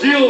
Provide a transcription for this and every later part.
Brasil!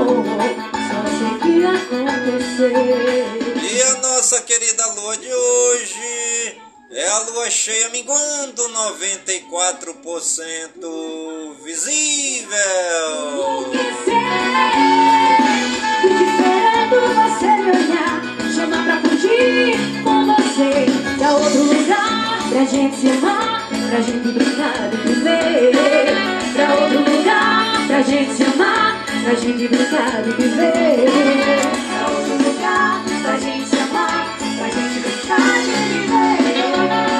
amor, só. E a nossa querida lua de hoje é a lua cheia minguando 94% visível. O que você me olhar, pra curtir com você. Pra outro lugar, pra gente se amar, pra gente brincar e viver. Pra outro lugar, pra gente se amar, pra gente brincar e viver. Outro lugar, gente amar, gente brincar viver.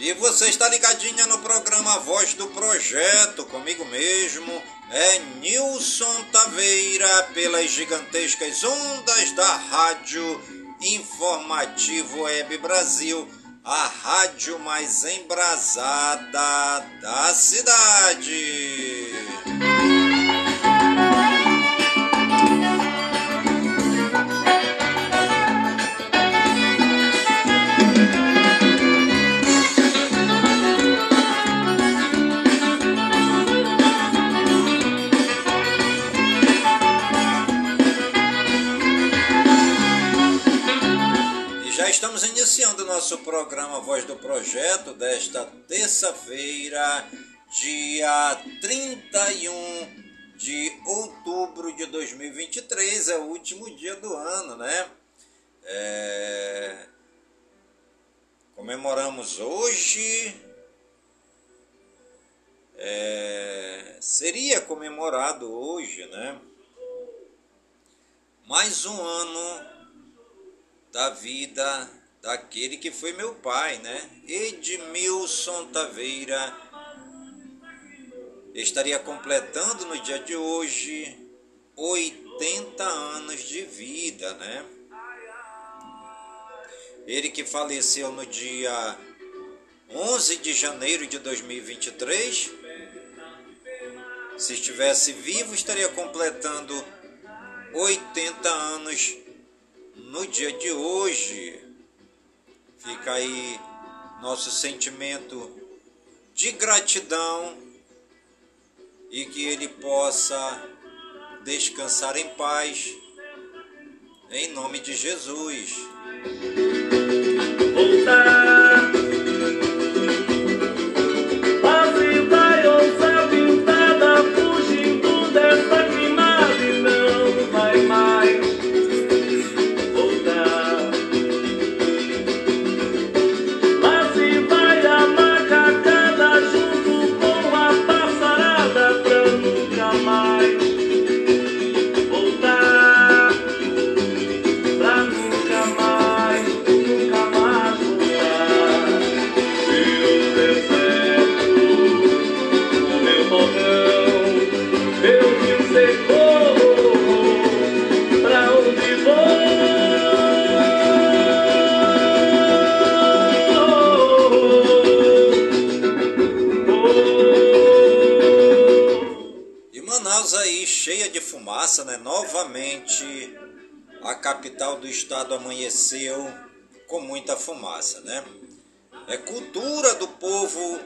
E você está ligadinha no programa Voz do Projeto, comigo mesmo é Nilson Taveira pelas gigantescas ondas da Rádio Informativo Web Brasil, a rádio mais embrasada da cidade. Voz do Projeto desta terça-feira, dia 31 de outubro de 2023, é o último dia do ano, né? É... Comemoramos hoje. É... Seria comemorado hoje, né? Mais um ano da vida daquele que foi meu pai, né? Edmilson Taveira estaria completando no dia de hoje 80 anos de vida, né? Ele que faleceu no dia 11 de janeiro de 2023. Se estivesse vivo, estaria completando 80 anos no dia de hoje. Fica aí nosso sentimento de gratidão e que ele possa descansar em paz, em nome de Jesus. Voltar, fumaça, né? É cultura do povo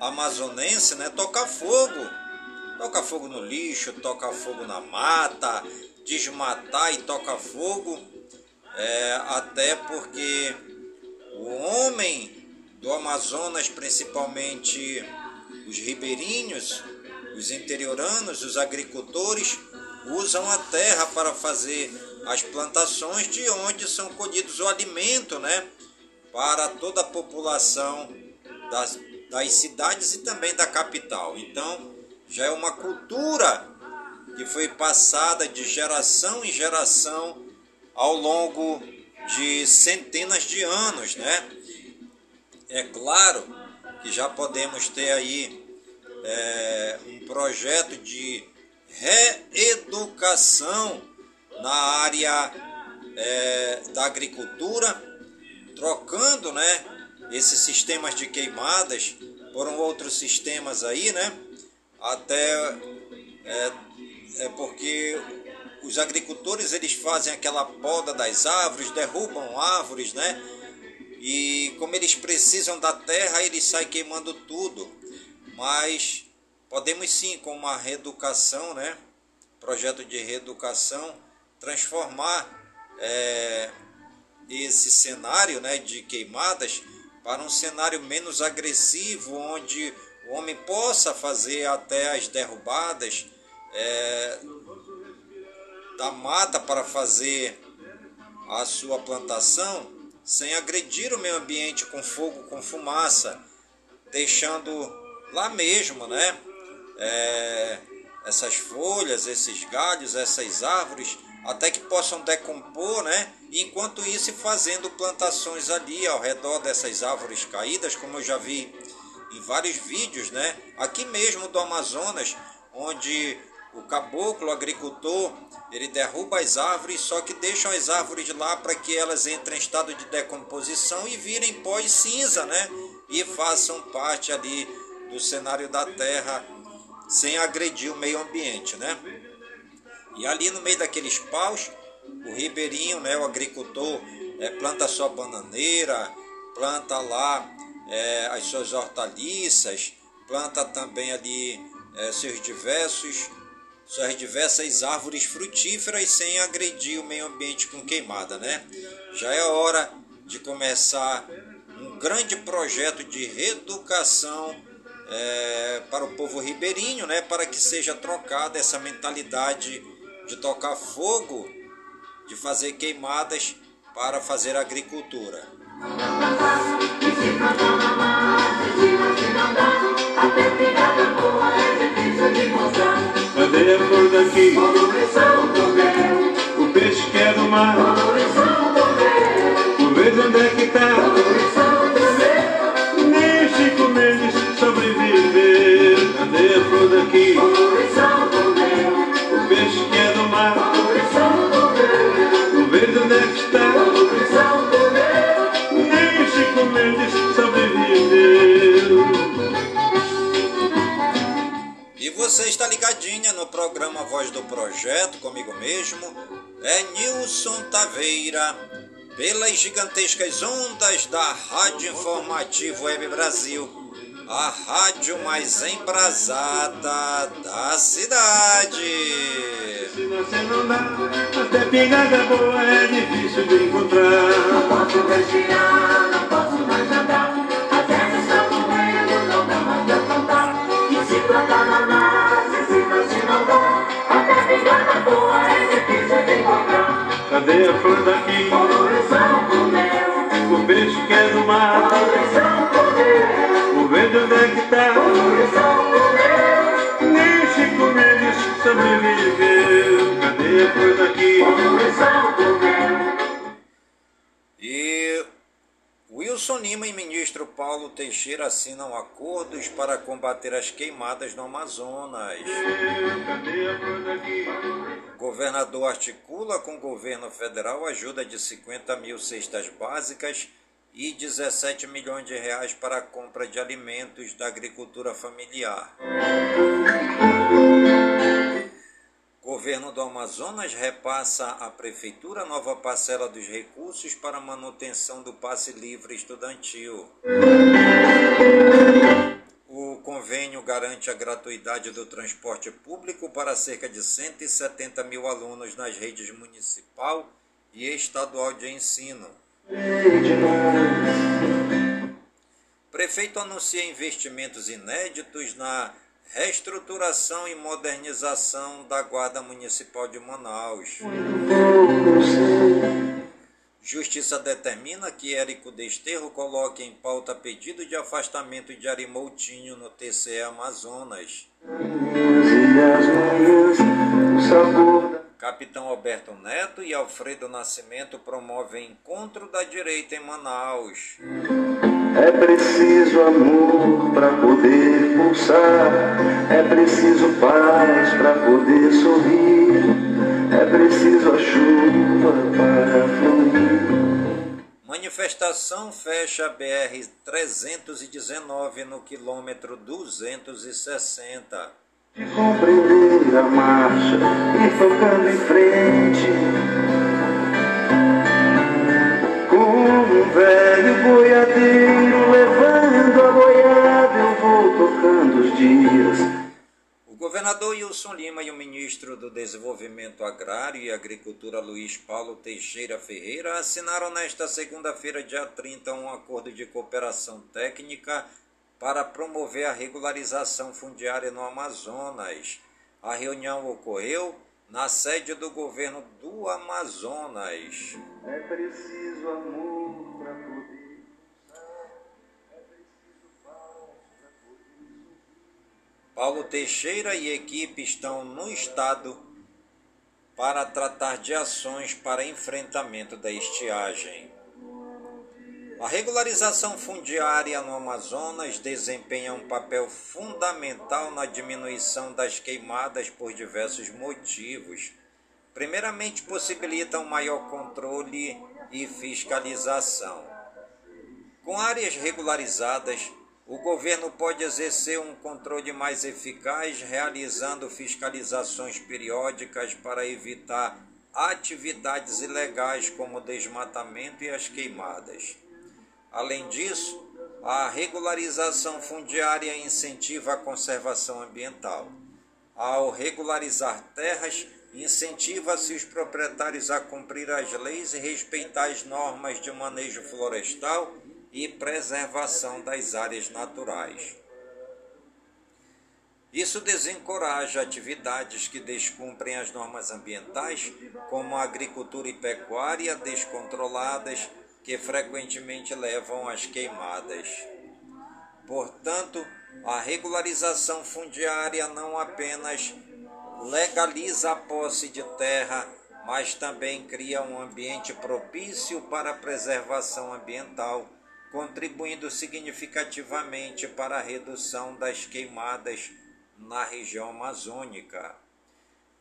amazonense, né? Tocar fogo. Toca fogo no lixo, toca fogo na mata, desmatar e toca fogo. É, até porque o homem do Amazonas, principalmente os ribeirinhos, os interioranos, os agricultores, usam a terra para fazer as plantações de onde são colhidos o alimento, né? Para toda a população das, das cidades e também da capital. Então, já é uma cultura que foi passada de geração em geração ao longo de centenas de anos, né? É claro que já podemos ter aí é, um projeto de reeducação na área é, da agricultura, trocando né, esses sistemas de queimadas por outros sistemas aí, né? Até é, é porque os agricultores eles fazem aquela poda das árvores, derrubam árvores, né? E como eles precisam da terra, eles saem queimando tudo. Mas podemos sim, com uma reeducação, né? Projeto de reeducação, transformar é, esse cenário né, de queimadas para um cenário menos agressivo, onde o homem possa fazer até as derrubadas é, da mata para fazer a sua plantação sem agredir o meio ambiente com fogo, com fumaça, deixando lá mesmo, né? É, essas folhas, esses galhos, essas árvores, até que possam decompor, né? enquanto isso, fazendo plantações ali ao redor dessas árvores caídas, como eu já vi em vários vídeos, né? Aqui mesmo do Amazonas, onde o caboclo, o agricultor, ele derruba as árvores, só que deixam as árvores lá para que elas entrem em estado de decomposição e virem pó e cinza, né? E façam parte ali do cenário da terra sem agredir o meio ambiente, né? E ali no meio daqueles paus, o ribeirinho, né, o agricultor, é, planta sua bananeira, planta lá é, as suas hortaliças, planta também ali é, seus diversos suas diversas árvores frutíferas sem agredir o meio ambiente com queimada, né? Já é hora de começar um grande projeto de reeducação é, para o povo ribeirinho, né? Para que seja trocada essa mentalidade de tocar fogo, de fazer queimadas para fazer agricultura. Cadê a flor daqui? O peixe que é do mar. O verde onde é que tá? Nem Chico Mendes sobreviveu. Cadê a flor daqui? Você está ligadinha no programa Voz do Projeto, comigo mesmo, é Nilson Taveira, pelas gigantescas ondas da Rádio Informativo Web Brasil, a rádio mais embrasada da cidade. Se você não dá, até pingada boa é difícil de encontrar. posso respirar, não posso mais andar. Cadê a flor daqui? Poluição comeu, O peixe que é do mar. Teixeira assinam acordos para combater as queimadas no Amazonas. Governador articula com o governo federal ajuda de 50 mil cestas básicas e 17 milhões de reais para a compra de alimentos da agricultura familiar. Governo do Amazonas repassa à Prefeitura nova parcela dos recursos para manutenção do passe livre estudantil. O convênio garante a gratuidade do transporte público para cerca de 170 mil alunos nas redes municipal e estadual de ensino. Prefeito anuncia investimentos inéditos na reestruturação e modernização da Guarda Municipal de Manaus. Justiça determina que Érico Desterro coloque em pauta pedido de afastamento de Arimoutinho no TCE Amazonas. Capitão Alberto Neto e Alfredo Nascimento promovem encontro da direita em Manaus. É preciso amor para poder pulsar, é preciso paz para poder sorrir, é preciso a chuva para fluir. Manifestação fecha BR 319 no quilômetro 260. De compreender a marcha e tocando em frente um velho boiadeiro O governador Wilson Lima e o ministro do Desenvolvimento Agrário e Agricultura Luiz Paulo Teixeira Ferreira assinaram nesta segunda-feira, dia 30, um acordo de cooperação técnica para promover a regularização fundiária no Amazonas. A reunião ocorreu na sede do governo do Amazonas. É preciso amor para poder. Paulo Teixeira e equipe estão no estado para tratar de ações para enfrentamento da estiagem. A regularização fundiária no Amazonas desempenha um papel fundamental na diminuição das queimadas por diversos motivos. Primeiramente, possibilita um maior controle e fiscalização. Com áreas regularizadas, o governo pode exercer um controle mais eficaz, realizando fiscalizações periódicas para evitar atividades ilegais como o desmatamento e as queimadas. Além disso, a regularização fundiária incentiva a conservação ambiental. Ao regularizar terras, incentiva-se os proprietários a cumprir as leis e respeitar as normas de manejo florestal e preservação das áreas naturais. Isso desencoraja atividades que descumprem as normas ambientais, como a agricultura e pecuária descontroladas, que frequentemente levam às queimadas. Portanto, a regularização fundiária não apenas legaliza a posse de terra, mas também cria um ambiente propício para a preservação ambiental, contribuindo significativamente para a redução das queimadas na região amazônica.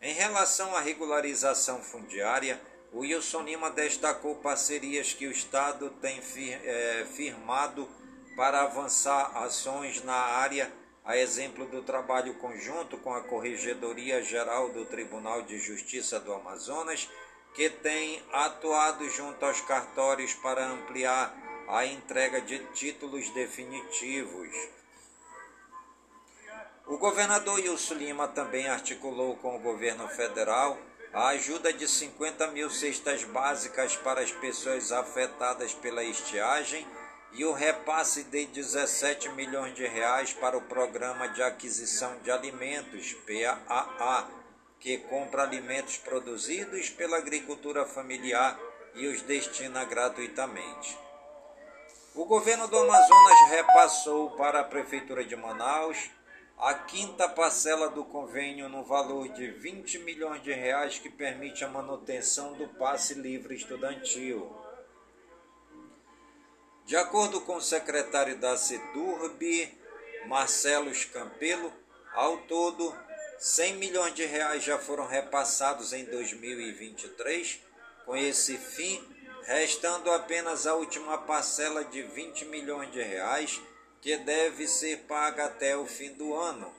Em relação à regularização fundiária, o Wilson Lima destacou parcerias que o Estado tem é, firmado para avançar ações na área, a exemplo do trabalho conjunto com a Corregedoria Geral do Tribunal de Justiça do Amazonas, que tem atuado junto aos cartórios para ampliar a entrega de títulos definitivos. O governador Wilson Lima também articulou com o governo federal a ajuda de 50 mil cestas básicas para as pessoas afetadas pela estiagem e o repasse de 17 milhões de reais para o Programa de Aquisição de Alimentos, PAA, que compra alimentos produzidos pela agricultura familiar e os destina gratuitamente. O governo do Amazonas repassou para a Prefeitura de Manaus a quinta parcela do convênio no valor de 20 milhões de reais que permite a manutenção do passe livre estudantil. De acordo com o secretário da CEDURB, Marcelo Escampelo, ao todo 100 milhões de reais já foram repassados em 2023, com esse fim, restando apenas a última parcela de 20 milhões de reais que deve ser paga até o fim do ano,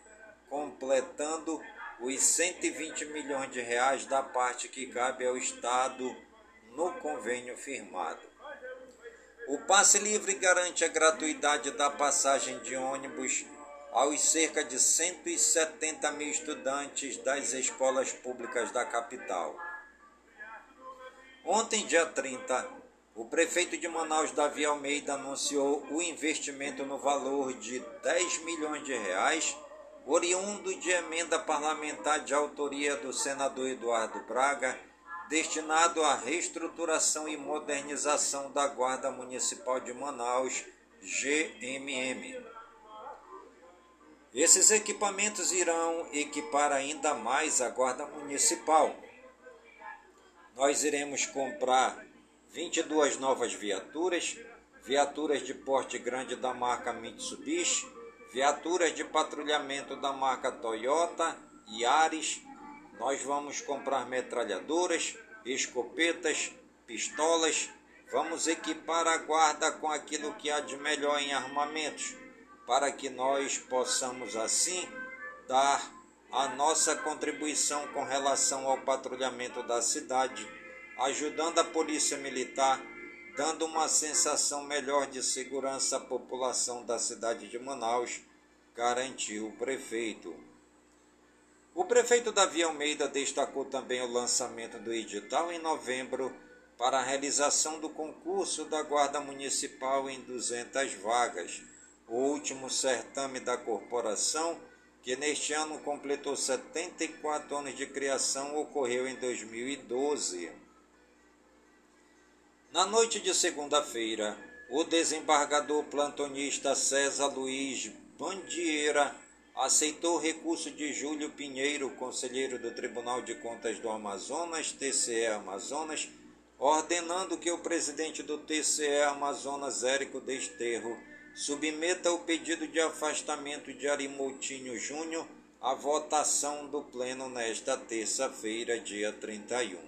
completando os 120 milhões de reais da parte que cabe ao Estado no convênio firmado. O passe livre garante a gratuidade da passagem de ônibus aos cerca de 170 mil estudantes das escolas públicas da capital. Ontem, dia 30, o prefeito de Manaus, Davi Almeida, anunciou o investimento no valor de 10 milhões de reais, oriundo de emenda parlamentar de autoria do senador Eduardo Braga, destinado à reestruturação e modernização da Guarda Municipal de Manaus, GMM. Esses equipamentos irão equipar ainda mais a Guarda Municipal. Nós iremos comprar 22 novas viaturas, viaturas de porte grande da marca Mitsubishi, viaturas de patrulhamento da marca Toyota e Ares. Nós vamos comprar metralhadoras, escopetas, pistolas. Vamos equipar a guarda com aquilo que há de melhor em armamentos, para que nós possamos assim dar a nossa contribuição com relação ao patrulhamento da cidade ajudando a Polícia Militar, dando uma sensação melhor de segurança à população da cidade de Manaus, garantiu o prefeito. O prefeito Davi Almeida destacou também o lançamento do edital em novembro para a realização do concurso da Guarda Municipal em 200 vagas, o último certame da corporação, que neste ano completou 74 anos de criação, ocorreu em 2012. Na noite de segunda-feira, o desembargador plantonista César Luiz Bandieira aceitou o recurso de Júlio Pinheiro, conselheiro do Tribunal de Contas do Amazonas, TCE Amazonas, ordenando que o presidente do TCE Amazonas, Érico Desterro, submeta o pedido de afastamento de Arimoutinho Júnior à votação do Pleno nesta terça-feira, dia 31.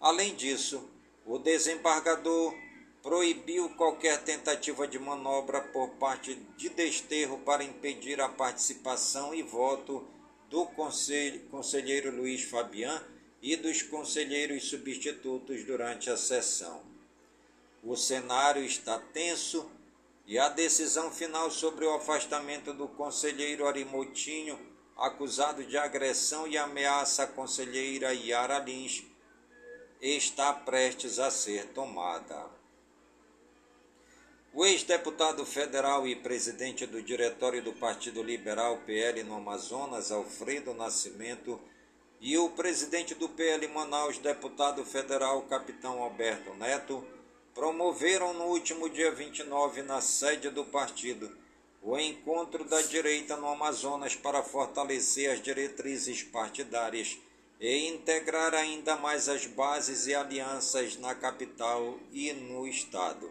Além disso, o desembargador proibiu qualquer tentativa de manobra por parte de Desterro para impedir a participação e voto do conselheiro Luiz Fabian e dos conselheiros substitutos durante a sessão. O cenário está tenso e a decisão final sobre o afastamento do conselheiro Arimotinho, acusado de agressão e ameaça à conselheira Yara Lins, está prestes a ser tomada. O ex-deputado federal e presidente do diretório do Partido Liberal PL no Amazonas, Alfredo Nascimento, e o presidente do PL Manaus, deputado federal Capitão Alberto Neto, promoveram no último dia 29, na sede do partido, o encontro da direita no Amazonas para fortalecer as diretrizes partidárias e integrar ainda mais as bases e alianças na capital e no estado.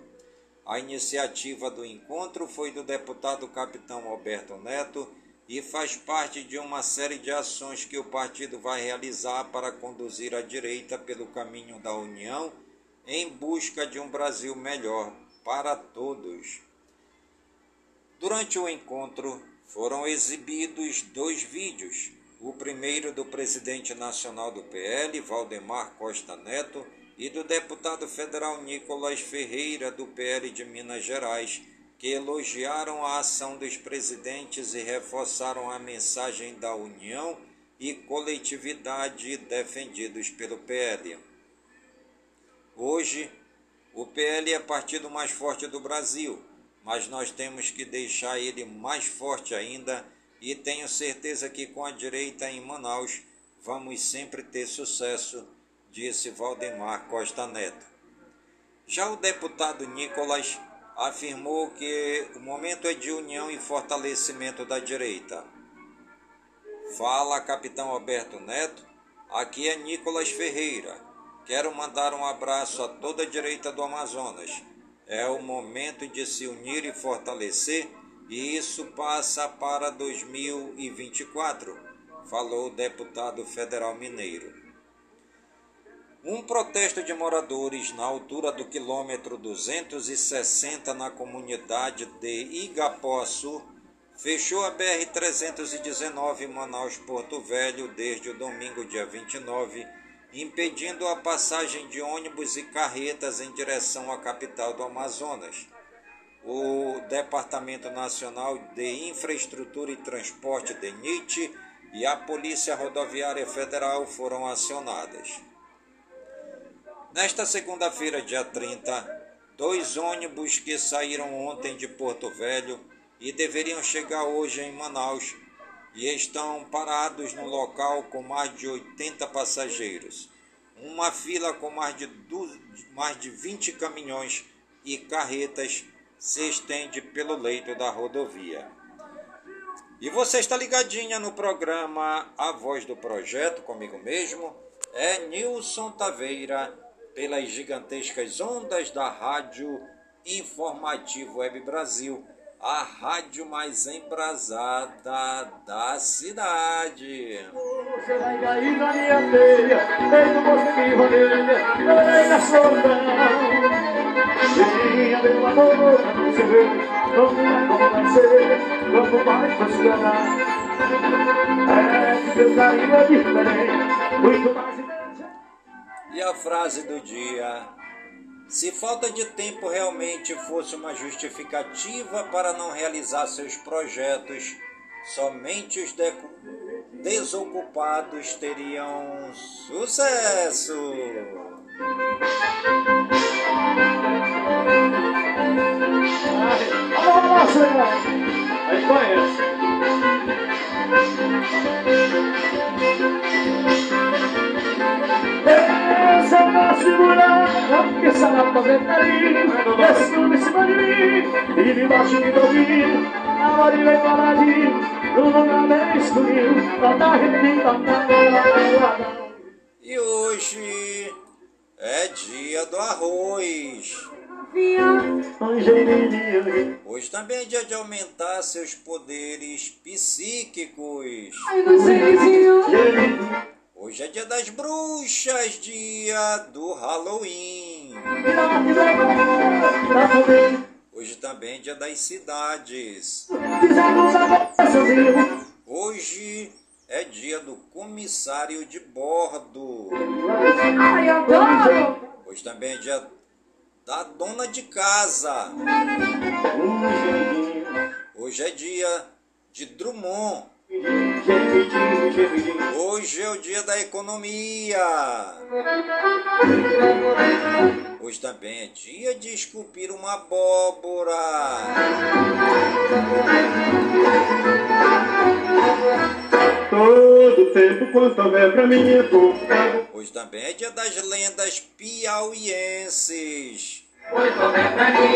A iniciativa do encontro foi do deputado capitão Alberto Neto e faz parte de uma série de ações que o partido vai realizar para conduzir a direita pelo caminho da união em busca de um Brasil melhor para todos. Durante o encontro foram exibidos dois vídeos o primeiro do presidente nacional do PL, Valdemar Costa Neto, e do deputado federal Nicolas Ferreira, do PL de Minas Gerais, que elogiaram a ação dos presidentes e reforçaram a mensagem da união e coletividade defendidos pelo PL. Hoje, o PL é partido mais forte do Brasil, mas nós temos que deixar ele mais forte ainda e tenho certeza que com a direita em Manaus vamos sempre ter sucesso, disse Valdemar Costa Neto. Já o deputado Nicolas afirmou que o momento é de união e fortalecimento da direita. Fala, capitão Alberto Neto. Aqui é Nicolas Ferreira. Quero mandar um abraço a toda a direita do Amazonas. É o momento de se unir e fortalecer e isso passa para 2024, falou o deputado federal mineiro. Um protesto de moradores na altura do quilômetro 260 na comunidade de Igapoçu fechou a BR-319 Manaus-Porto Velho desde o domingo, dia 29, impedindo a passagem de ônibus e carretas em direção à capital do Amazonas. O Departamento Nacional de Infraestrutura e Transporte, DENIT, e a Polícia Rodoviária Federal foram acionadas. Nesta segunda-feira, dia 30, dois ônibus que saíram ontem de Porto Velho e deveriam chegar hoje em Manaus e estão parados no local com mais de 80 passageiros. Uma fila com mais de, mais de 20 caminhões e carretas se estende pelo leito da rodovia. E você está ligadinha no programa A Voz do Projeto, comigo mesmo, é Nilson Taveira pelas gigantescas ondas da Rádio Informativo Web Brasil, a rádio mais embrasada da cidade. Você vai cair na minha teia, feito você me rodeia, na solidão. Minha, meu amor, você vê, não quanto mais. É, seu carinho é diferente, muito mais e a frase do dia: Se falta de tempo realmente fosse uma justificativa para não realizar seus projetos, somente os desocupados teriam sucesso. Aí conhece. Segurar, que essa esse tudo em cima de mim, e debaixo de dormir, a hora de vem paradinho, no lugar bem escurinho, pra dar E hoje é dia do arroz. Hoje também é dia de aumentar seus poderes psíquicos. Hoje é dia das bruxas, dia do Halloween. Hoje também é dia das cidades. Hoje é dia do comissário de bordo. Hoje também é dia da dona de casa. Hoje é dia de Drummond. Hoje é o dia da economia. Hoje também é dia de esculpir uma abóbora. Todo tempo quanto houver pra mim é pouco. Hoje também é dia das lendas piauienses. Hoje é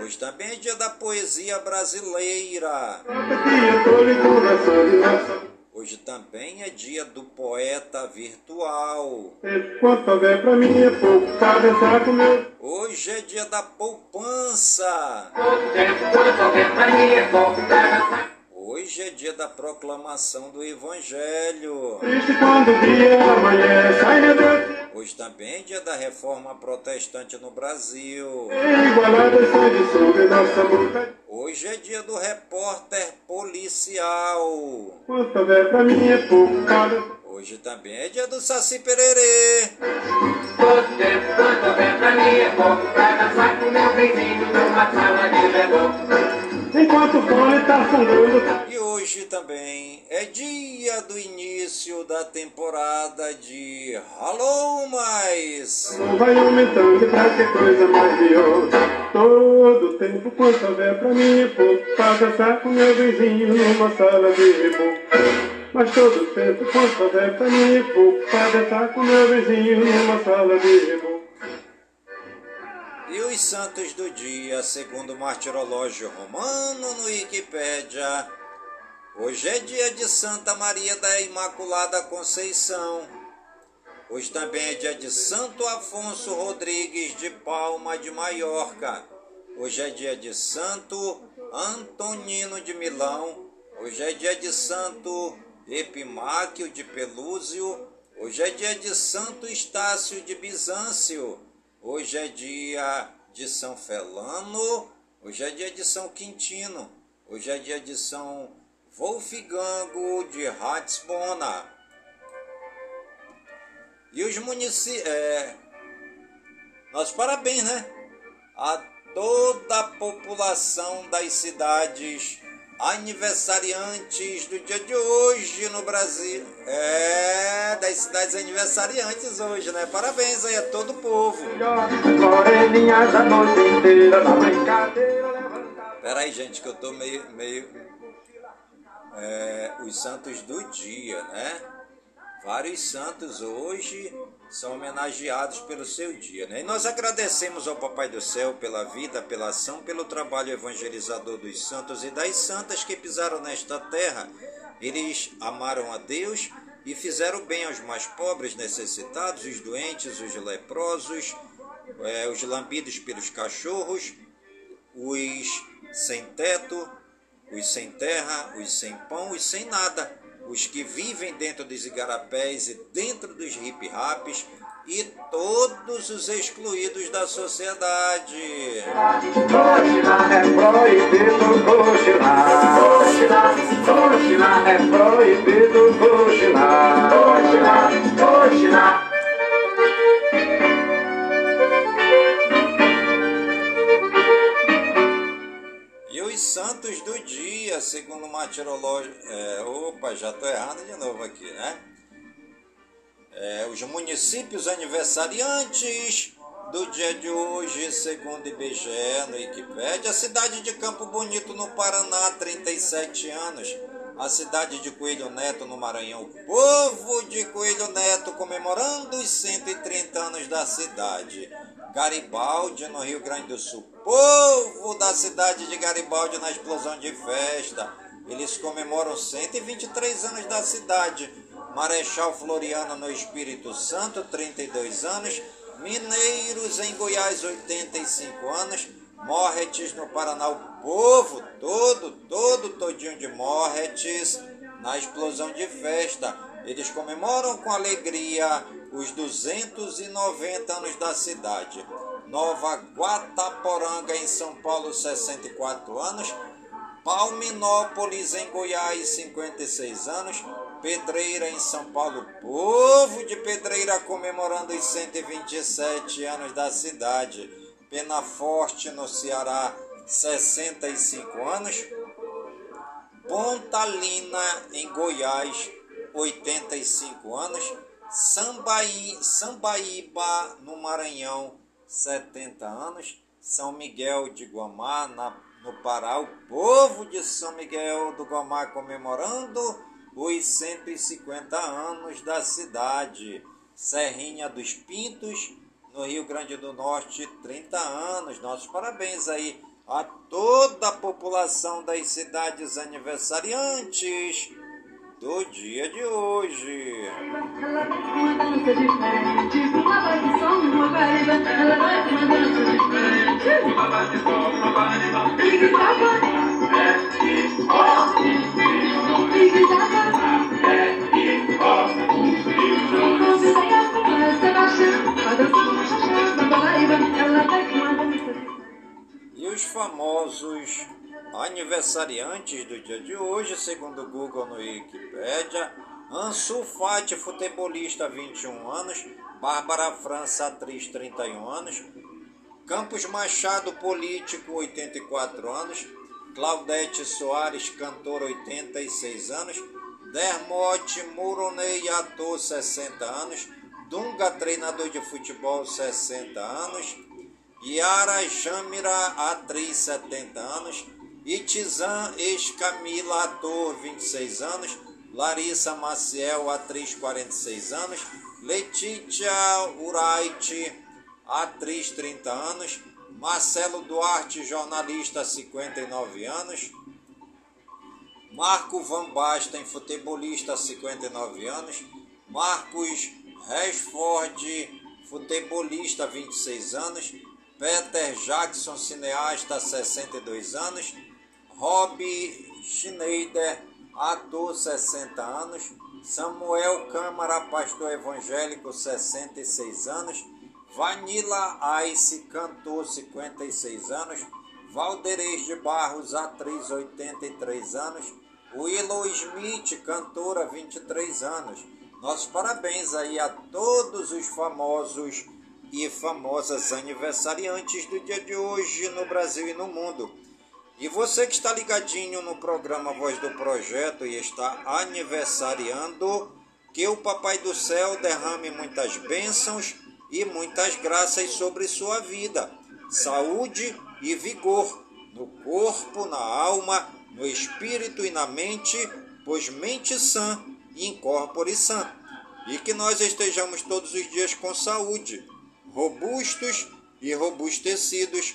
Hoje também é dia da poesia brasileira. Hoje também é dia do poeta virtual. Hoje é dia da poupança. Hoje é dia da proclamação do Evangelho. Hoje também é dia da reforma protestante no Brasil. Hoje é dia do repórter policial. Hoje também é dia do Saci Pererê. Todo tempo quanto houver pra mim é pouco pra dançar com meu vizinho numa sala de enquanto o fone está fundando. E hoje também é dia do início da temporada de Alô Mais. Vai aumentando pra ter coisa mais pior. Todo tempo quanto houver pra mim pouco Pra dançar com meu vizinho numa sala de reboco Mas todo tempo quanto houver pra mim pouco Pra dançar com meu vizinho numa sala de reboco e os santos do dia, segundo o martirológio romano no Wikipédia. Hoje é dia de Santa Maria da Imaculada Conceição. Hoje também é dia de Santo Afonso Rodrigues de Palma de Maiorca. Hoje é dia de Santo Antonino de Milão. Hoje é dia de Santo Epimáquio de Pelúzio. Hoje é dia de Santo Estácio de Bizâncio. Hoje é dia de São Felano. Hoje é dia de São Quintino. Hoje é dia de São Wolfgango de Ratisbona. E os municípios. É, nossos parabéns, né? A toda a população das cidades aniversariantes do dia de hoje no Brasil. É, das cidades aniversariantes hoje, né? Parabéns aí a todo o povo. Peraí, gente, que eu tô meio. meio é, os santos do dia, né? Vários santos hoje são homenageados pelo seu dia. Né? E nós agradecemos ao Papai do Céu pela vida, pela ação, pelo trabalho evangelizador dos santos e das santas que pisaram nesta terra. Eles amaram a Deus e fizeram bem aos mais pobres, necessitados, os doentes, os leprosos, é, os lambidos pelos cachorros, os sem teto, os sem terra, os sem pão, os sem nada os que vivem dentro dos igarapés e dentro dos hip-raps e todos os excluídos da sociedade. É proibido os santos do dia, segundo o martirológico. É, opa, já estou errado de novo aqui, né? É, os municípios aniversariantes do dia de hoje, segundo IBGE no Wikipedia, a cidade de Campo Bonito, no Paraná, 37 anos. A cidade de Coelho Neto, no Maranhão. O povo de Coelho Neto comemorando os 130 anos da cidade. Garibaldi, no Rio Grande do Sul. Povo da cidade de Garibaldi na explosão de festa. Eles comemoram 123 anos da cidade. Marechal Floriano no Espírito Santo, 32 anos. Mineiros em Goiás, 85 anos. Morretes no Paraná, o povo todo, todo, todinho de Morretes na explosão de festa. Eles comemoram com alegria os 290 anos da cidade. Nova Guataporanga, em São Paulo, 64 anos. Palminópolis, em Goiás, 56 anos. Pedreira, em São Paulo. Povo de Pedreira comemorando os 127 anos da cidade. Penaforte, no Ceará, 65 anos. Pontalina, em Goiás, 85 anos. Sambaí, Sambaíba, no Maranhão, 70 anos. São Miguel de Guamá, na, no Pará, o povo de São Miguel do Guamá comemorando os 150 anos da cidade. Serrinha dos Pintos, no Rio Grande do Norte, 30 anos. Nossos parabéns aí a toda a população das cidades aniversariantes do dia de hoje. E os famosos aniversariantes do dia de hoje, segundo o Google no Wikipedia, Ansu Fati, futebolista, 21 anos, Bárbara França, atriz, 31 anos, Campos Machado, político, 84 anos, Claudete Soares, cantor, 86 anos, Dermote Muronei, ator, 60 anos, Dunga, treinador de futebol, 60 anos, Yara Jamira, atriz, 70 anos, Itizan ex-Camila, ator, 26 anos. Larissa Maciel, atriz, 46 anos. Letícia Uraite, atriz, 30 anos. Marcelo Duarte, jornalista, 59 anos. Marco Van Basten, futebolista, 59 anos. Marcos Resford, futebolista, 26 anos. Peter Jackson, cineasta, 62 anos. Rob Schneider, ator, 60 anos. Samuel Câmara, pastor evangélico, 66 anos. Vanilla Ice, cantor, 56 anos. Valderez de Barros, atriz, 83 anos. Willow Smith, cantora, 23 anos. Nossos parabéns aí a todos os famosos e famosas aniversariantes do dia de hoje no Brasil e no mundo. E você que está ligadinho no programa Voz do Projeto e está aniversariando, que o Papai do Céu derrame muitas bênçãos e muitas graças sobre sua vida, saúde e vigor no corpo, na alma, no espírito e na mente, pois mente sã e incorpore sã. E que nós estejamos todos os dias com saúde, robustos e robustecidos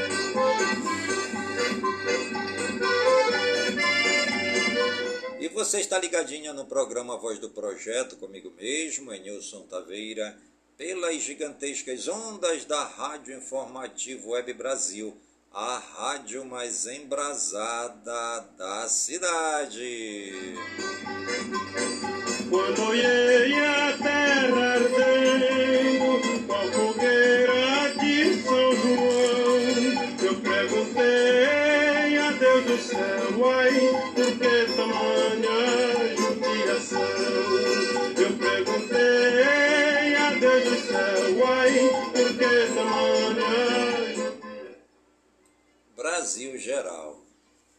Você está ligadinha no programa Voz do Projeto comigo mesmo, Enilson Taveira, pelas gigantescas ondas da Rádio Informativo Web Brasil, a rádio mais embrasada da cidade. Quando a terra céu, ai, por que tamanha judiação? Eu perguntei a Deus do céu, ai, por que tamanha? Brasil Geral.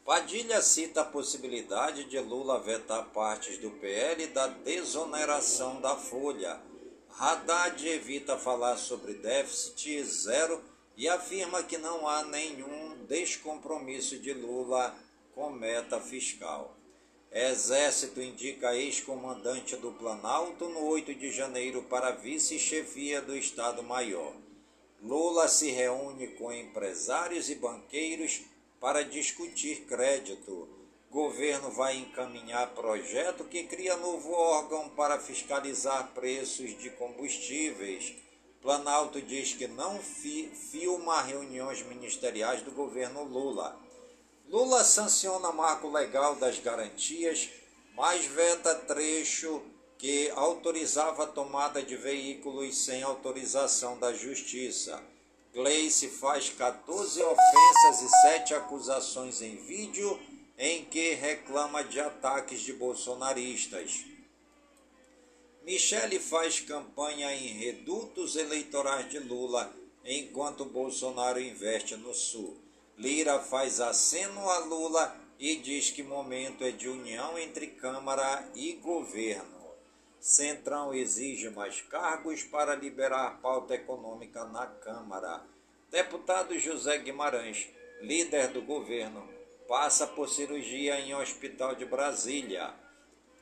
Padilha cita a possibilidade de Lula vetar partes do PL da desoneração da Folha. Haddad evita falar sobre déficit zero e afirma que não há nenhum descompromisso de Lula com meta fiscal. Exército indica ex-comandante do Planalto no 8 de janeiro para vice-chefia do Estado-Maior. Lula se reúne com empresários e banqueiros para discutir crédito. Governo vai encaminhar projeto que cria novo órgão para fiscalizar preços de combustíveis. Planalto diz que não fi filma reuniões ministeriais do governo Lula. Lula sanciona marco legal das garantias, mas veta trecho que autorizava a tomada de veículos sem autorização da Justiça. Gleice faz 14 ofensas e 7 acusações em vídeo em que reclama de ataques de bolsonaristas. Michele faz campanha em redutos eleitorais de Lula, enquanto Bolsonaro investe no Sul. Lira faz aceno a Lula e diz que momento é de união entre Câmara e governo. Centrão exige mais cargos para liberar pauta econômica na Câmara. Deputado José Guimarães, líder do governo, passa por cirurgia em hospital de Brasília.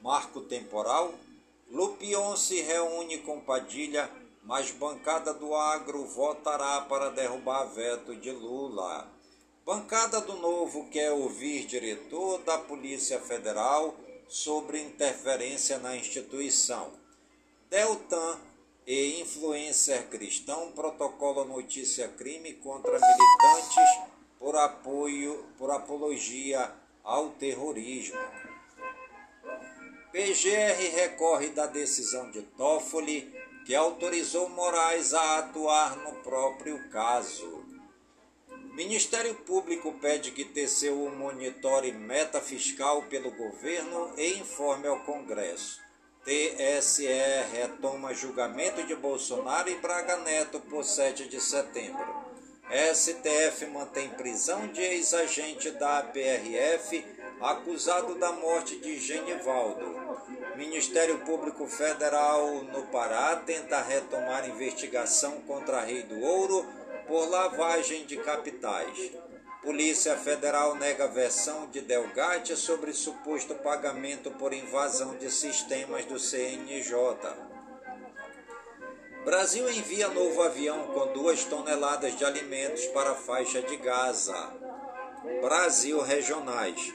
Marco temporal? Lupion se reúne com Padilha, mas bancada do agro votará para derrubar veto de Lula. Bancada do Novo quer ouvir diretor da Polícia Federal sobre interferência na instituição. Deltan e influencer cristão protocola notícia crime contra militantes por apoio por apologia ao terrorismo. PGR recorre da decisão de Toffoli que autorizou Moraes a atuar no próprio caso. Ministério Público pede que TCU monitore meta fiscal pelo governo e informe ao Congresso. TSE retoma julgamento de Bolsonaro e Braga Neto por 7 de setembro. STF mantém prisão de ex-agente da PRF acusado da morte de Genivaldo. Ministério Público Federal no Pará tenta retomar investigação contra Rei do Ouro por lavagem de capitais. Polícia Federal nega versão de Delgatti sobre suposto pagamento por invasão de sistemas do CNJ. Brasil envia novo avião com duas toneladas de alimentos para a faixa de Gaza. Brasil regionais.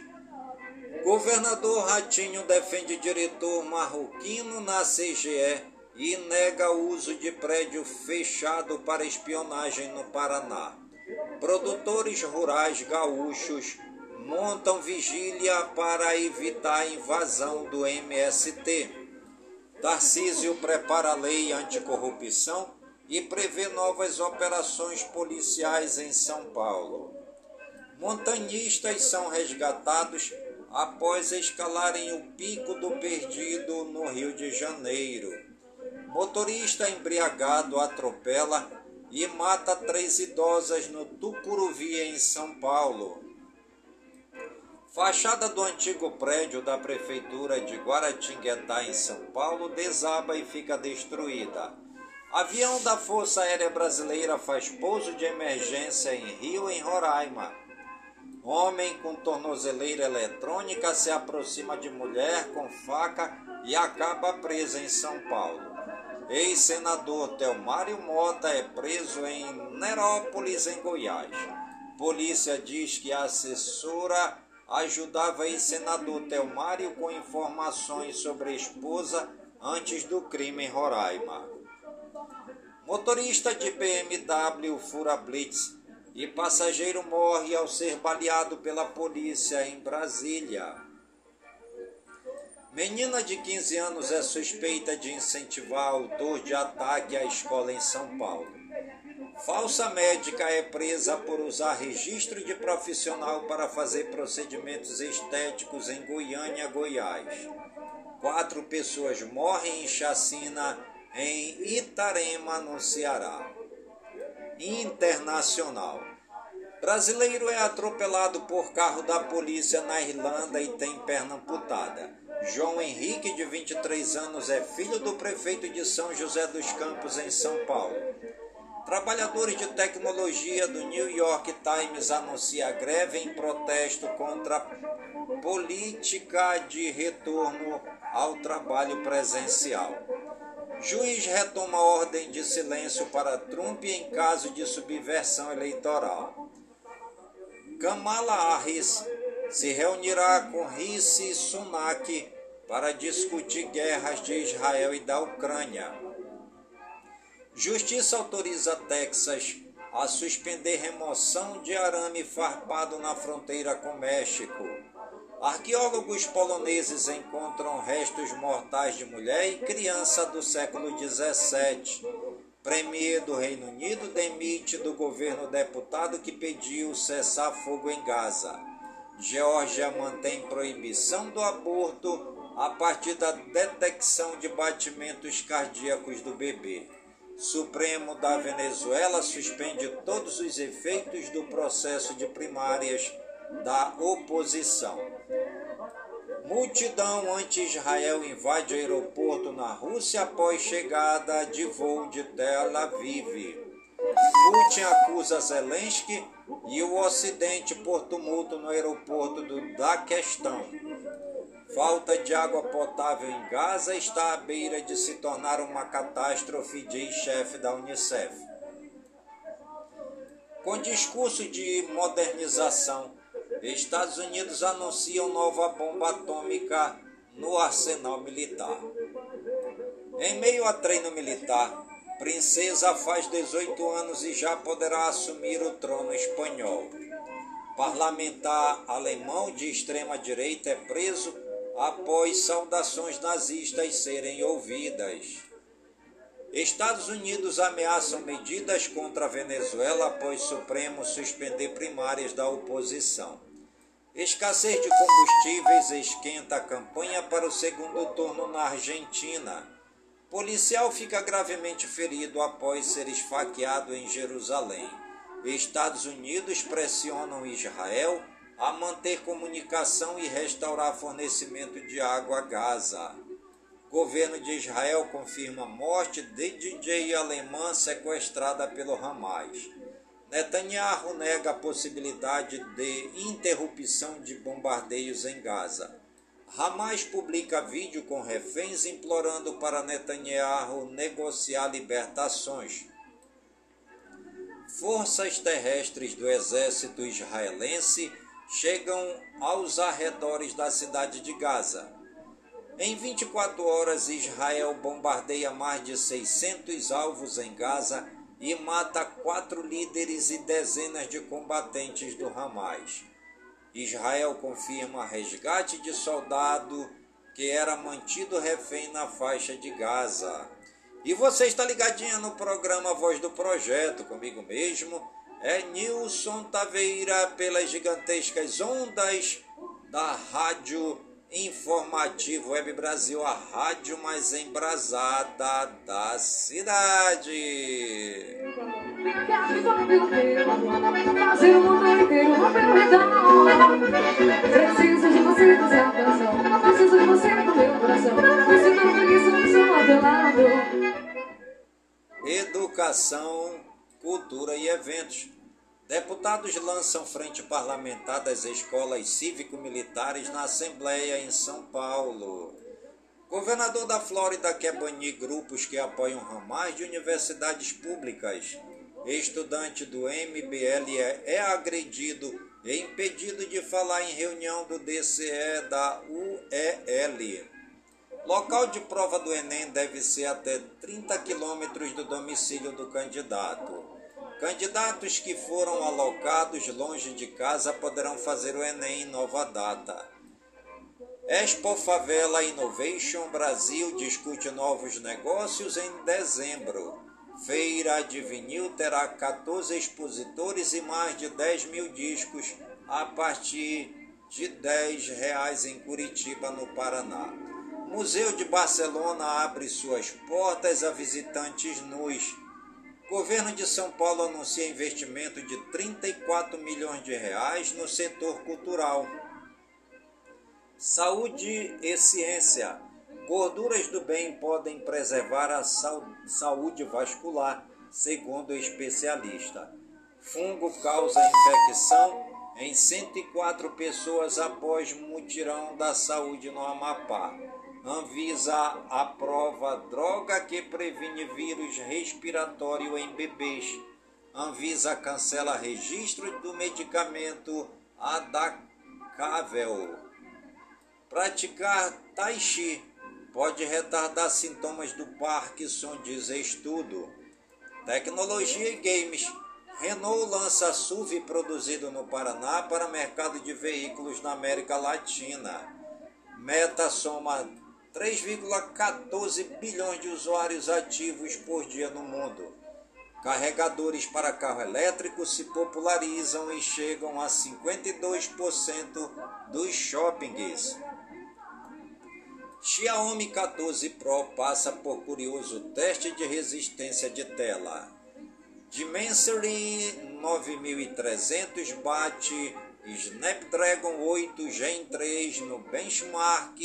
Governador Ratinho defende diretor marroquino na CGE e nega o uso de prédio fechado para espionagem no Paraná. Produtores rurais gaúchos montam vigília para evitar a invasão do MST. Tarcísio prepara lei anticorrupção e prevê novas operações policiais em São Paulo. Montanhistas são resgatados após escalarem o Pico do Perdido no Rio de Janeiro. Motorista embriagado atropela e mata três idosas no Tucuruvi, em São Paulo. Fachada do antigo prédio da Prefeitura de Guaratinguetá, em São Paulo, desaba e fica destruída. Avião da Força Aérea Brasileira faz pouso de emergência em Rio, em Roraima. Homem com tornozeleira eletrônica se aproxima de mulher com faca e acaba preso em São Paulo. Ex-senador Telmário Mota é preso em Nerópolis, em Goiás. Polícia diz que a assessora ajudava ex-senador Telmário com informações sobre a esposa antes do crime em Roraima. Motorista de BMW fura blitz e passageiro morre ao ser baleado pela polícia em Brasília. Menina de 15 anos é suspeita de incentivar autor de ataque à escola em São Paulo. Falsa médica é presa por usar registro de profissional para fazer procedimentos estéticos em Goiânia, Goiás. Quatro pessoas morrem em chacina em Itarema, no Ceará. Internacional. Brasileiro é atropelado por carro da polícia na Irlanda e tem perna amputada. João Henrique, de 23 anos, é filho do prefeito de São José dos Campos, em São Paulo. Trabalhadores de tecnologia do New York Times anuncia greve em protesto contra a política de retorno ao trabalho presencial. Juiz retoma ordem de silêncio para Trump em caso de subversão eleitoral. Kamala Harris se reunirá com Rishi Sunak para discutir guerras de Israel e da Ucrânia. Justiça autoriza Texas a suspender remoção de arame farpado na fronteira com México. Arqueólogos poloneses encontram restos mortais de mulher e criança do século XVII. Premier do Reino Unido demite do governo deputado que pediu cessar fogo em Gaza. Geórgia mantém proibição do aborto a partir da detecção de batimentos cardíacos do bebê. Supremo da Venezuela suspende todos os efeitos do processo de primárias da oposição. Multidão anti-Israel invade aeroporto na Rússia após chegada de voo de Tel Aviv. Putin acusa Zelensky e o Ocidente por tumulto no aeroporto do Daquestão. Falta de água potável em Gaza está à beira de se tornar uma catástrofe, diz chefe da Unicef. Com discurso de modernização, Estados Unidos anunciam nova bomba atômica no arsenal militar. Em meio a treino militar, Princesa faz 18 anos e já poderá assumir o trono espanhol. Parlamentar alemão de extrema direita é preso após saudações nazistas serem ouvidas. Estados Unidos ameaçam medidas contra a Venezuela após Supremo suspender primárias da oposição. Escassez de combustíveis esquenta a campanha para o segundo turno na Argentina. Policial fica gravemente ferido após ser esfaqueado em Jerusalém. Estados Unidos pressionam Israel a manter comunicação e restaurar fornecimento de água a Gaza. Governo de Israel confirma morte de DJ alemã sequestrada pelo Hamas. Netanyahu nega a possibilidade de interrupção de bombardeios em Gaza. Hamas publica vídeo com reféns implorando para Netanyahu negociar libertações. forças terrestres do exército israelense chegam aos arredores da cidade de Gaza. Em 24 horas, Israel bombardeia mais de 600 alvos em Gaza e mata quatro líderes e dezenas de combatentes do Hamas. Israel confirma resgate de soldado que era mantido refém na faixa de Gaza. E você está ligadinha no programa Voz do Projeto, comigo mesmo. É Nilson Taveira pelas gigantescas ondas da Rádio Informativo Web Brasil, a rádio mais embrasada da cidade. Preciso de você fazer a canção. Preciso de você no meu coração. Preciso de você ao teu lado. Educação, cultura e eventos. Deputados lançam frente parlamentar das escolas cívico-militares na Assembleia em São Paulo. Governador da Flórida quer banir grupos que apoiam ramais de universidades públicas. Estudante do MBL é agredido e impedido de falar em reunião do DCE da UEL. Local de prova do Enem deve ser até 30 quilômetros do domicílio do candidato. Candidatos que foram alocados longe de casa poderão fazer o Enem em nova data. Expo Favela Innovation Brasil discute novos negócios em dezembro. Feira de vinil terá 14 expositores e mais de 10 mil discos a partir de 10 reais em Curitiba, no Paraná. Museu de Barcelona abre suas portas a visitantes nus. Governo de São Paulo anuncia investimento de 34 milhões de reais no setor cultural. Saúde e ciência. Gorduras do bem podem preservar a saúde vascular, segundo especialista. Fungo causa infecção em 104 pessoas após mutirão da saúde no Amapá. Anvisa aprova droga que previne vírus respiratório em bebês. Anvisa cancela registro do medicamento Adacável. Praticar Tai Chi pode retardar sintomas do Parkinson, diz estudo. Tecnologia e games. Renault lança SUV produzido no Paraná para mercado de veículos na América Latina. Meta soma 3,14 bilhões de usuários ativos por dia no mundo. Carregadores para carro elétrico se popularizam e chegam a 52% dos shoppings. Xiaomi 14 Pro passa por curioso teste de resistência de tela. Dimensity 9300 bate Snapdragon 8 Gen 3 no benchmark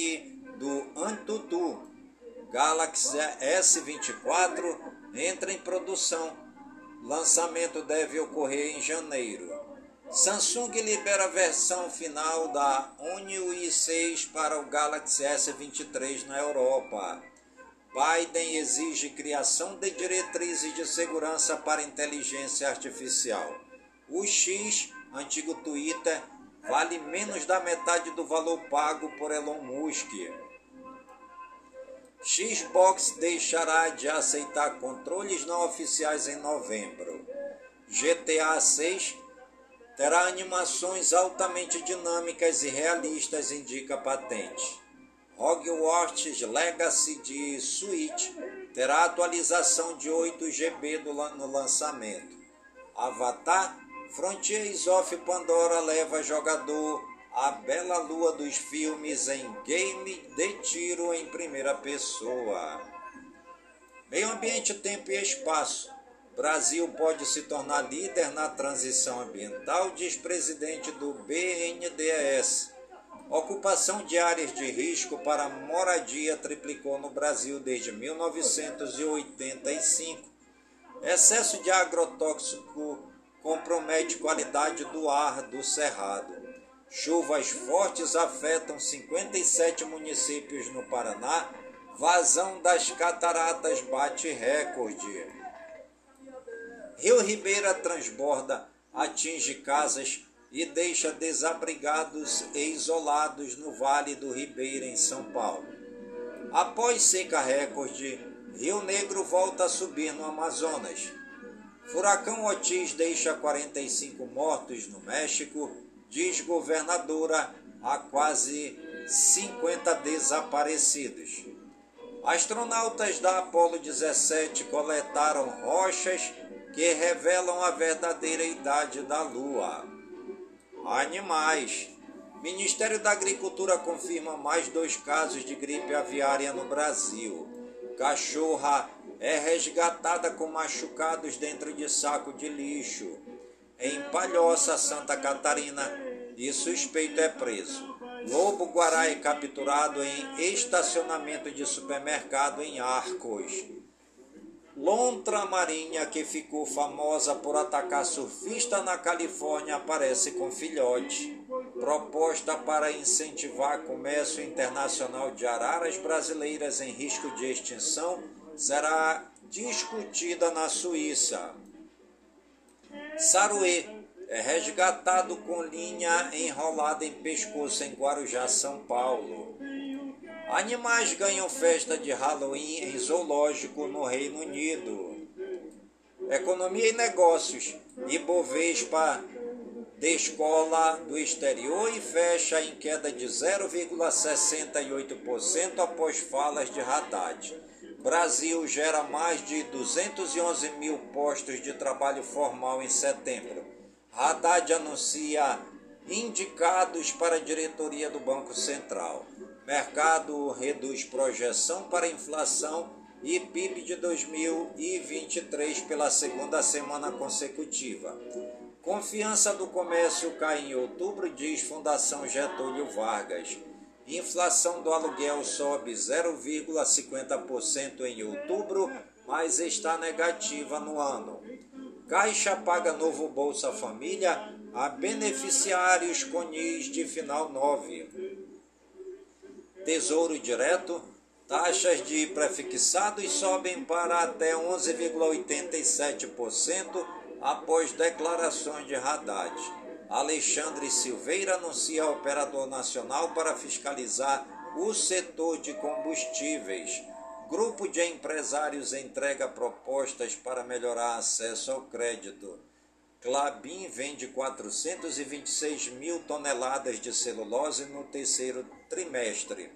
do Antutu. Galaxy S24 entra em produção. Lançamento deve ocorrer em janeiro. Samsung libera a versão final da One UI 6 para o Galaxy S23 na Europa. Biden exige criação de diretrizes de segurança para inteligência artificial. O X, antigo Twitter, vale menos da metade do valor pago por Elon Musk. Xbox deixará de aceitar controles não oficiais em novembro. GTA 6 terá animações altamente dinâmicas e realistas, indica patente. Hogwarts Legacy de Switch terá atualização de 8 GB no lançamento. Avatar Frontiers of Pandora leva jogador a bela lua dos filmes em game de tiro em primeira pessoa. Meio ambiente, tempo e espaço. Brasil pode se tornar líder na transição ambiental, diz presidente do BNDES. Ocupação de áreas de risco para moradia triplicou no Brasil desde 1985. Excesso de agrotóxico compromete qualidade do ar do Cerrado. Chuvas fortes afetam 57 municípios no Paraná. Vazão das cataratas bate recorde. Rio Ribeira transborda, atinge casas e deixa desabrigados e isolados no Vale do Ribeira, em São Paulo. Após seca recorde, Rio Negro volta a subir no Amazonas. Furacão Otis deixa 45 mortos no México, diz governadora, há quase 50 desaparecidos. Astronautas da Apollo 17 coletaram rochas que revelam a verdadeira idade da Lua. Animais. Ministério da Agricultura confirma mais dois casos de gripe aviária no Brasil. Cachorra é resgatada com machucados dentro de saco de lixo. Em Palhoça, Santa Catarina, e suspeito é preso. Lobo Guará é capturado em estacionamento de supermercado em Arcos. Lontra marinha, que ficou famosa por atacar surfista na Califórnia, aparece com filhote. Proposta para incentivar comércio internacional de araras brasileiras em risco de extinção será discutida na Suíça. Saruê é resgatado com linha enrolada em pescoço em Guarujá, São Paulo. Animais ganham festa de Halloween em zoológico no Reino Unido. Economia e negócios. Ibovespa descola do exterior e fecha em queda de 0,68% após falas de Haddad. Brasil gera mais de 211 mil postos de trabalho formal em setembro. Haddad anuncia indicados para a diretoria do Banco Central. Mercado reduz projeção para inflação e PIB de 2023 pela segunda semana consecutiva. Confiança do comércio cai em outubro, diz Fundação Getúlio Vargas. Inflação do aluguel sobe 0,50% em outubro, mas está negativa no ano. Caixa paga novo Bolsa Família a beneficiários com NIS de final 9. Tesouro Direto, taxas de prefixados sobem para até 11,87% após declarações de Haddad. Alexandre Silveira anuncia operador nacional para fiscalizar o setor de combustíveis. Grupo de empresários entrega propostas para melhorar acesso ao crédito. Clabin vende 426 mil toneladas de celulose no terceiro trimestre.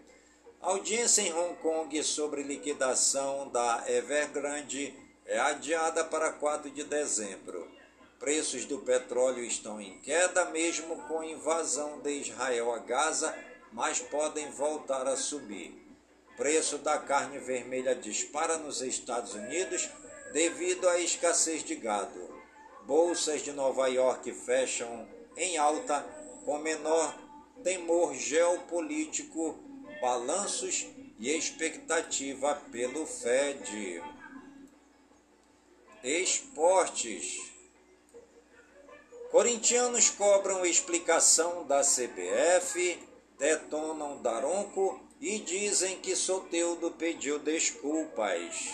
Audiência em Hong Kong sobre liquidação da Evergrande é adiada para 4 de dezembro. Preços do petróleo estão em queda, mesmo com invasão de Israel a Gaza, mas podem voltar a subir. Preço da carne vermelha dispara nos Estados Unidos devido à escassez de gado. Bolsas de Nova York fecham em alta com menor temor geopolítico, balanços e expectativa pelo Fed. Esportes. Corintianos cobram explicação da CBF, detonam Daronco e dizem que Soteudo pediu desculpas.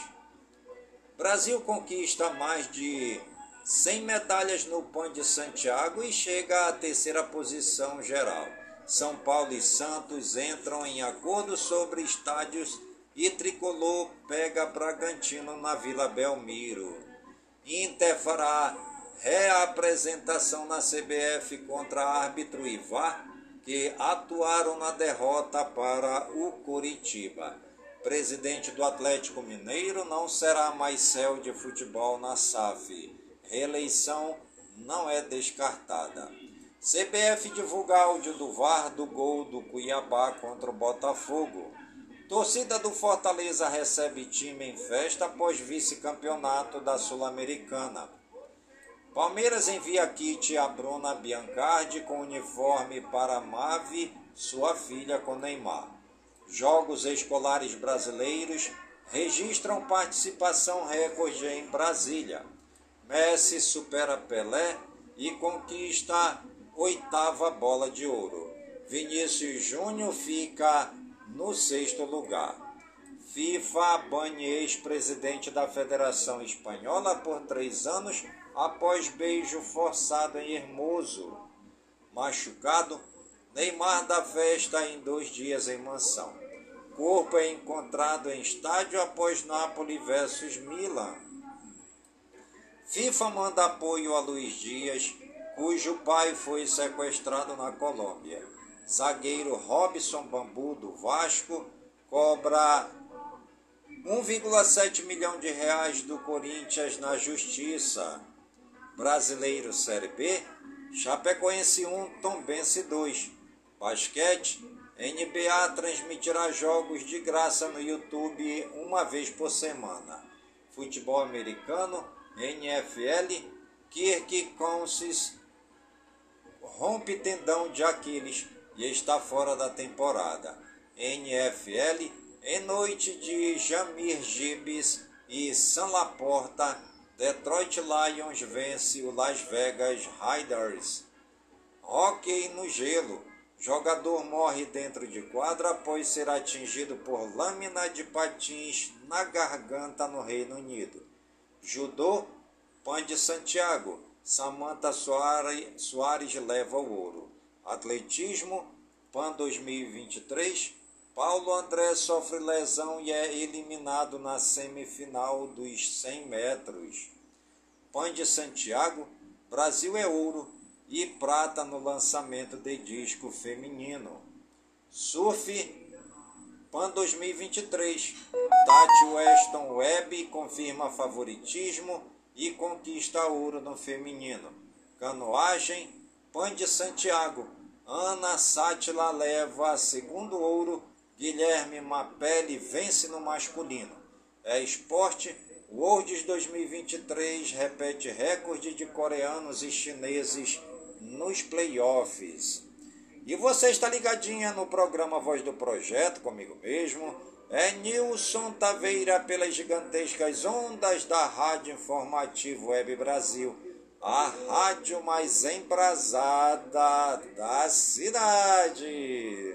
Brasil conquista mais de 100 medalhas no Pan de Santiago e chega à terceira posição geral. São Paulo e Santos entram em acordo sobre estádios e Tricolor pega Bragantino na Vila Belmiro. Inter fará reapresentação na CBF contra árbitro Ivar, que atuaram na derrota para o Curitiba. Presidente do Atlético Mineiro não será mais céu de futebol na SAF reeleição não é descartada. CBF divulga áudio do VAR do gol do Cuiabá contra o Botafogo. Torcida do Fortaleza recebe time em festa após vice-campeonato da Sul-Americana. Palmeiras envia kit a Bruna Biancardi com uniforme para Mave, sua filha com Neymar. Jogos escolares brasileiros registram participação recorde em Brasília. Messi supera Pelé e conquista oitava bola de ouro. Vinícius Júnior fica no sexto lugar. FIFA bane ex-presidente da Federação Espanhola por três anos após beijo forçado em Hermoso. Machucado, Neymar da festa em dois dias em mansão. Corpo é encontrado em estádio após Napoli versus Milan. FIFA manda apoio a Luiz Dias, cujo pai foi sequestrado na Colômbia. Zagueiro Robson Bambu do Vasco cobra 1,7 milhão de reais do Corinthians na Justiça. Brasileiro Série B, Chapecoense 1, Tombense 2. Basquete, NBA transmitirá jogos de graça no YouTube uma vez por semana. Futebol americano, NFL, Kirk Cousins rompe tendão de Aquiles e está fora da temporada. NFL, em noite de Jamir Gibbs e San Laporta, Detroit Lions vence o Las Vegas Raiders. Hockey no gelo. Jogador morre dentro de quadra após ser atingido por lâmina de patins na garganta no Reino Unido. Judô, Pan de Santiago. Samantha Soares, Soares leva o ouro. Atletismo, PAN 2023. Paulo André sofre lesão e é eliminado na semifinal dos 100 metros. PAN de Santiago, Brasil é ouro e prata no lançamento de disco feminino. Surf, PAN 2023. Tati Weston Webb confirma favoritismo e conquista ouro no feminino. Canoagem, Pan de Santiago. Ana Sátila leva segundo ouro. Guilherme Mapelli vence no masculino. É esporte. Worlds 2023 repete recorde de coreanos e chineses nos playoffs. E você está ligadinha no programa Voz do Projeto comigo mesmo é Nilson Taveira pelas gigantescas ondas da Rádio Informativo Web Brasil, a rádio mais embrasada da cidade.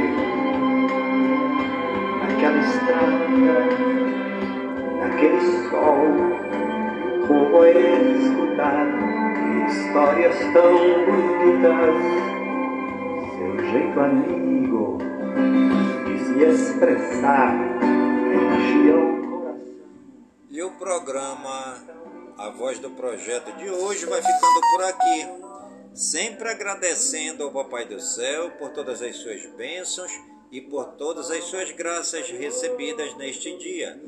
escutar histórias tão bonitas. Seu jeito amigo de se expressar enchia o coração. E o programa A Voz do Projeto de hoje vai ficando por aqui sempre agradecendo ao Papai do Céu por todas as suas bênçãos e por todas as suas graças recebidas neste dia,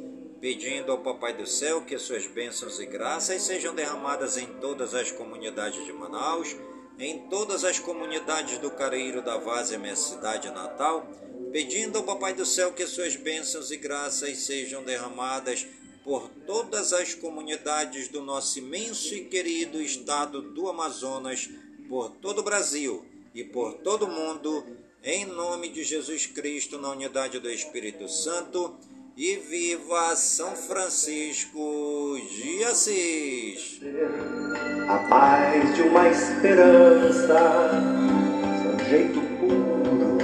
pedindo ao Papai do Céu que suas bênçãos e graças sejam derramadas em todas as comunidades de Manaus, em todas as comunidades do Careiro da Várzea, minha cidade natal, pedindo ao Papai do Céu que suas bênçãos e graças sejam derramadas por todas as comunidades do nosso imenso e querido estado do Amazonas, por todo o Brasil e por todo o mundo, em nome de Jesus Cristo, na unidade do Espírito Santo, e viva São Francisco de Assis. A paz de uma esperança, seu jeito puro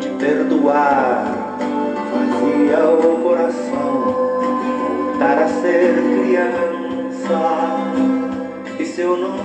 de perdoar, fazia o coração voltar a ser criança. E seu nome